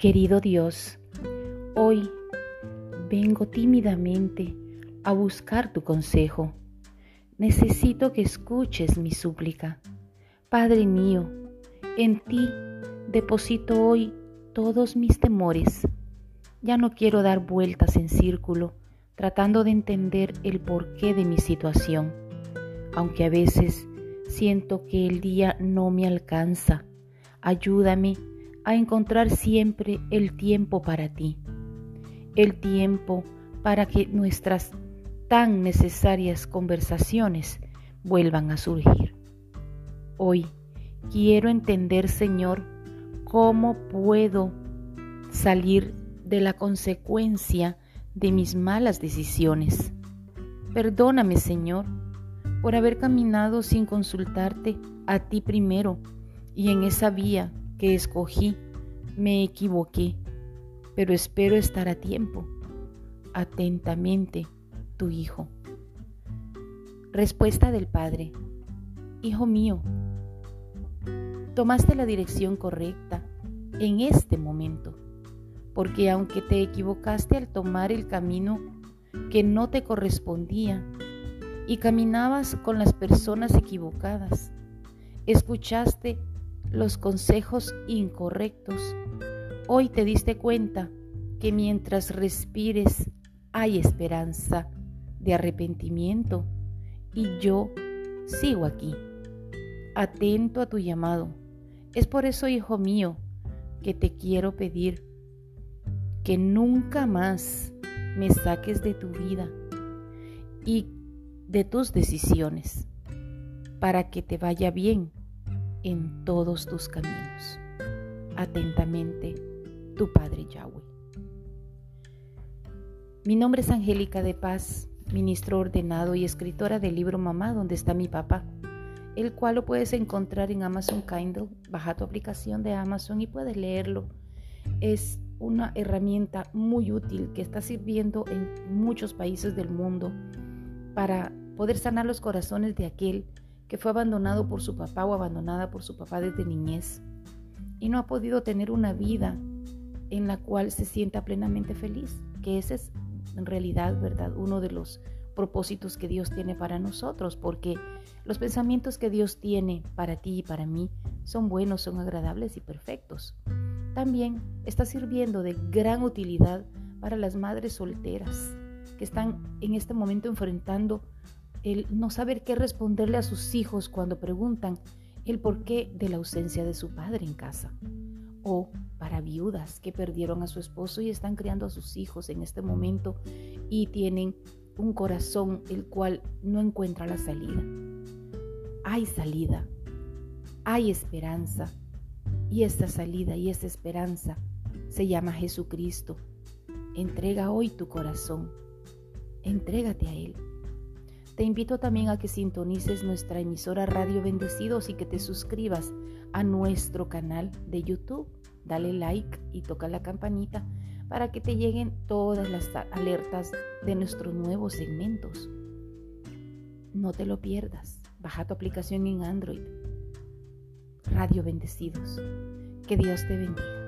Querido Dios, hoy vengo tímidamente a buscar tu consejo. Necesito que escuches mi súplica. Padre mío, en ti deposito hoy todos mis temores. Ya no quiero dar vueltas en círculo tratando de entender el porqué de mi situación, aunque a veces siento que el día no me alcanza. Ayúdame a encontrar siempre el tiempo para ti, el tiempo para que nuestras tan necesarias conversaciones vuelvan a surgir. Hoy quiero entender, Señor, cómo puedo salir de la consecuencia de mis malas decisiones. Perdóname, Señor, por haber caminado sin consultarte a ti primero y en esa vía que escogí me equivoqué, pero espero estar a tiempo. Atentamente, tu Hijo. Respuesta del Padre. Hijo mío, tomaste la dirección correcta en este momento, porque aunque te equivocaste al tomar el camino que no te correspondía y caminabas con las personas equivocadas, escuchaste los consejos incorrectos, hoy te diste cuenta que mientras respires hay esperanza de arrepentimiento. Y yo sigo aquí, atento a tu llamado. Es por eso, hijo mío, que te quiero pedir que nunca más me saques de tu vida y de tus decisiones para que te vaya bien en todos tus caminos. Atentamente, tu Padre Yahweh. Mi nombre es Angélica de Paz, ministro ordenado y escritora del libro Mamá, donde está mi papá, el cual lo puedes encontrar en Amazon Kindle. Baja tu aplicación de Amazon y puedes leerlo. Es una herramienta muy útil que está sirviendo en muchos países del mundo para poder sanar los corazones de aquel que fue abandonado por su papá o abandonada por su papá desde niñez y no ha podido tener una vida en la cual se sienta plenamente feliz, que ese es en realidad, ¿verdad? Uno de los propósitos que Dios tiene para nosotros, porque los pensamientos que Dios tiene para ti y para mí son buenos, son agradables y perfectos. También está sirviendo de gran utilidad para las madres solteras que están en este momento enfrentando el no saber qué responderle a sus hijos cuando preguntan el porqué de la ausencia de su padre en casa. O para viudas que perdieron a su esposo y están criando a sus hijos en este momento y tienen un corazón el cual no encuentra la salida. Hay salida, hay esperanza y esta salida y esta esperanza se llama Jesucristo. Entrega hoy tu corazón, entrégate a Él. Te invito también a que sintonices nuestra emisora Radio Bendecidos y que te suscribas a nuestro canal de YouTube. Dale like y toca la campanita para que te lleguen todas las alertas de nuestros nuevos segmentos. No te lo pierdas. Baja tu aplicación en Android. Radio Bendecidos. Que Dios te bendiga.